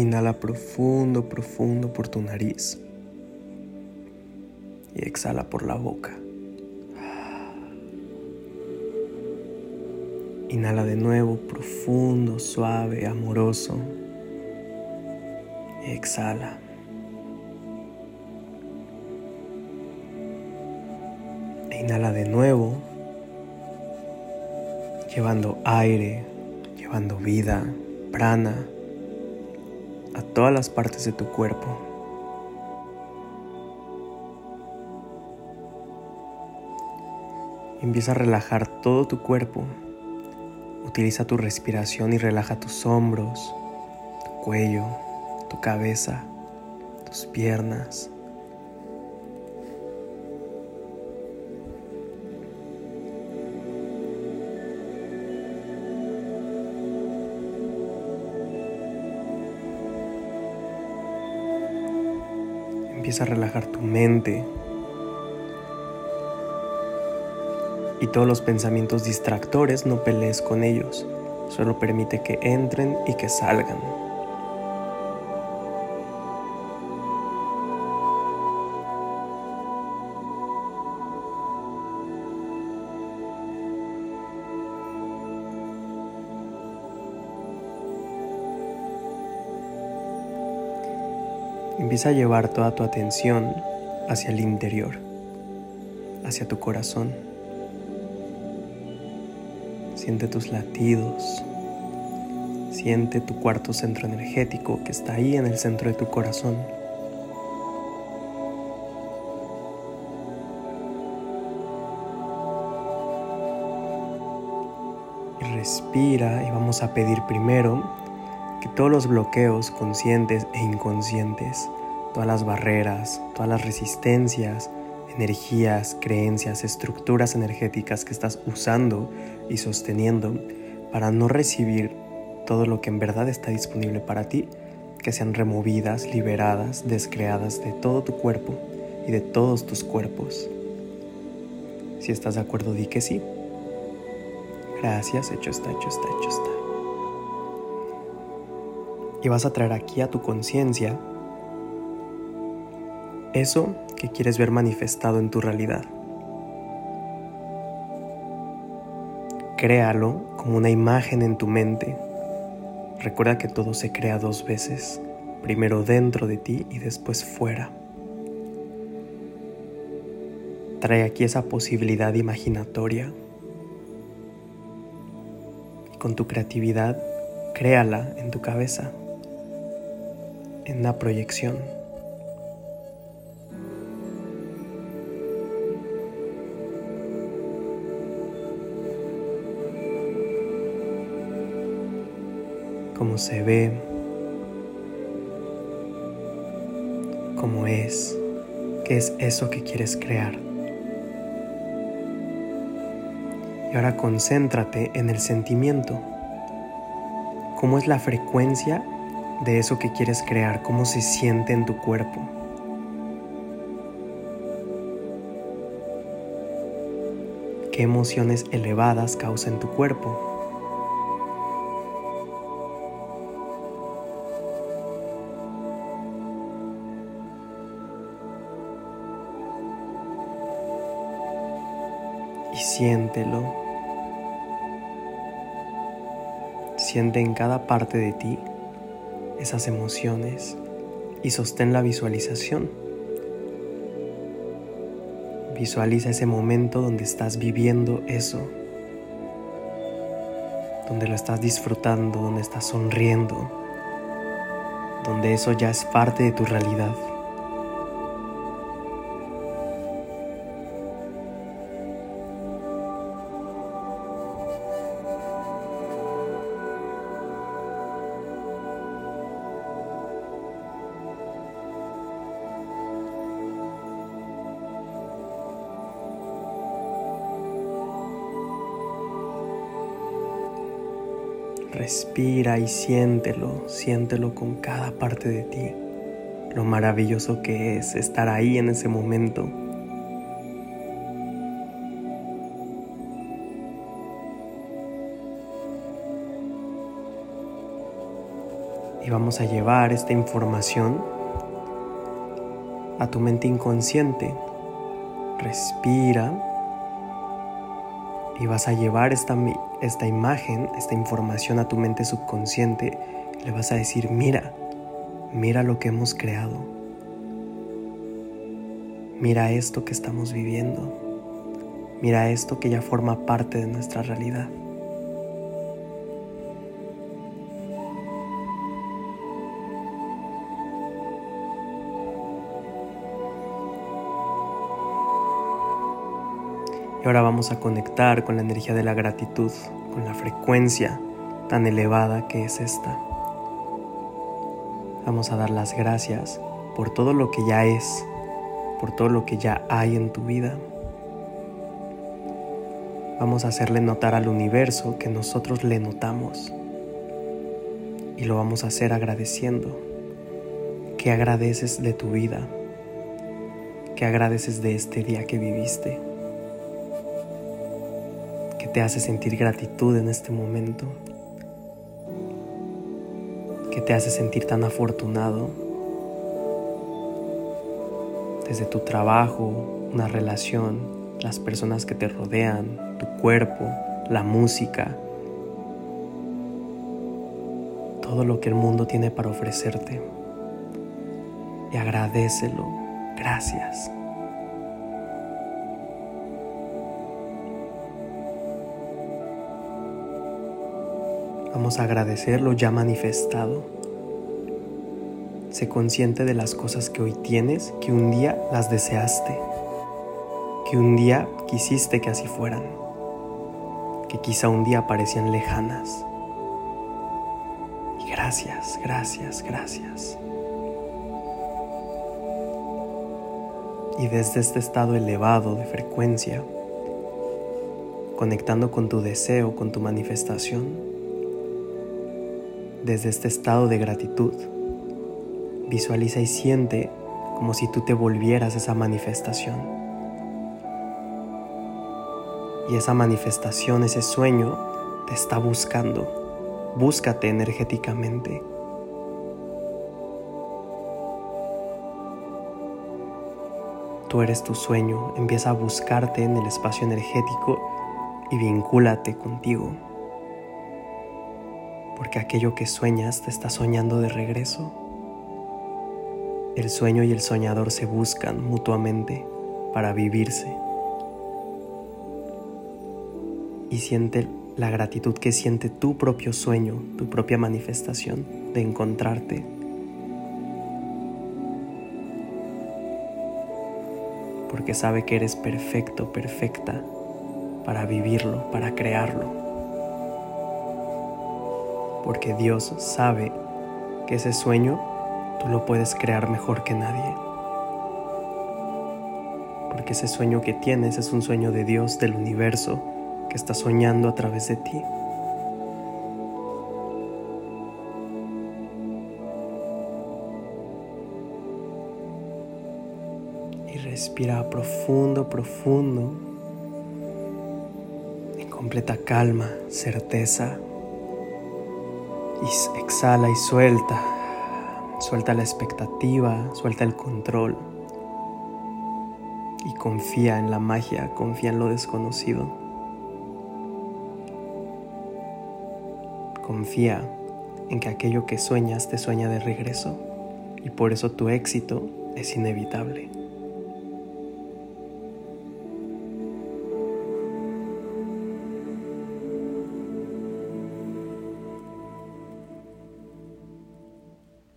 Inhala profundo, profundo por tu nariz. Y exhala por la boca. Inhala de nuevo, profundo, suave, amoroso. Exhala. E inhala de nuevo, llevando aire, llevando vida, prana a todas las partes de tu cuerpo. Empieza a relajar todo tu cuerpo. Utiliza tu respiración y relaja tus hombros, tu cuello, tu cabeza, tus piernas. A relajar tu mente y todos los pensamientos distractores no pelees con ellos, solo permite que entren y que salgan. Empieza a llevar toda tu atención hacia el interior, hacia tu corazón. Siente tus latidos. Siente tu cuarto centro energético que está ahí en el centro de tu corazón. Respira y vamos a pedir primero que todos los bloqueos conscientes e inconscientes, todas las barreras, todas las resistencias, energías, creencias, estructuras energéticas que estás usando y sosteniendo para no recibir todo lo que en verdad está disponible para ti, que sean removidas, liberadas, descreadas de todo tu cuerpo y de todos tus cuerpos. Si estás de acuerdo, di que sí. Gracias, hecho está, hecho está, hecho está y vas a traer aquí a tu conciencia eso que quieres ver manifestado en tu realidad. Créalo como una imagen en tu mente. Recuerda que todo se crea dos veces, primero dentro de ti y después fuera. Trae aquí esa posibilidad imaginatoria. Con tu creatividad, créala en tu cabeza en la proyección. Cómo se ve, cómo es, qué es eso que quieres crear. Y ahora concéntrate en el sentimiento. ¿Cómo es la frecuencia de eso que quieres crear, cómo se siente en tu cuerpo. ¿Qué emociones elevadas causa en tu cuerpo? Y siéntelo. Siente en cada parte de ti esas emociones y sostén la visualización. Visualiza ese momento donde estás viviendo eso, donde lo estás disfrutando, donde estás sonriendo, donde eso ya es parte de tu realidad. Respira y siéntelo, siéntelo con cada parte de ti, lo maravilloso que es estar ahí en ese momento. Y vamos a llevar esta información a tu mente inconsciente. Respira y vas a llevar esta, esta imagen, esta información a tu mente subconsciente. le vas a decir, mira, mira lo que hemos creado. Mira esto que estamos viviendo. Mira esto que ya forma parte de nuestra realidad. Y ahora vamos a conectar con la energía de la gratitud, con la frecuencia tan elevada que es esta. Vamos a dar las gracias por todo lo que ya es, por todo lo que ya hay en tu vida. Vamos a hacerle notar al universo que nosotros le notamos. Y lo vamos a hacer agradeciendo. ¿Qué agradeces de tu vida? ¿Qué agradeces de este día que viviste? Te hace sentir gratitud en este momento, que te hace sentir tan afortunado desde tu trabajo, una relación, las personas que te rodean, tu cuerpo, la música, todo lo que el mundo tiene para ofrecerte. Y agradecelo. Gracias. Vamos a agradecer lo ya manifestado. Sé consciente de las cosas que hoy tienes, que un día las deseaste, que un día quisiste que así fueran, que quizá un día parecían lejanas. Y gracias, gracias, gracias. Y desde este estado elevado de frecuencia, conectando con tu deseo, con tu manifestación, desde este estado de gratitud. Visualiza y siente como si tú te volvieras esa manifestación. Y esa manifestación, ese sueño, te está buscando. Búscate energéticamente. Tú eres tu sueño, empieza a buscarte en el espacio energético y vincúlate contigo porque aquello que sueñas te está soñando de regreso. El sueño y el soñador se buscan mutuamente para vivirse. Y siente la gratitud que siente tu propio sueño, tu propia manifestación de encontrarte. Porque sabe que eres perfecto, perfecta para vivirlo, para crearlo porque Dios sabe que ese sueño tú lo puedes crear mejor que nadie. Porque ese sueño que tienes es un sueño de Dios, del universo, que está soñando a través de ti. Y respira profundo, profundo, en completa calma, certeza, y exhala y suelta. Suelta la expectativa, suelta el control. Y confía en la magia, confía en lo desconocido. Confía en que aquello que sueñas te sueña de regreso y por eso tu éxito es inevitable.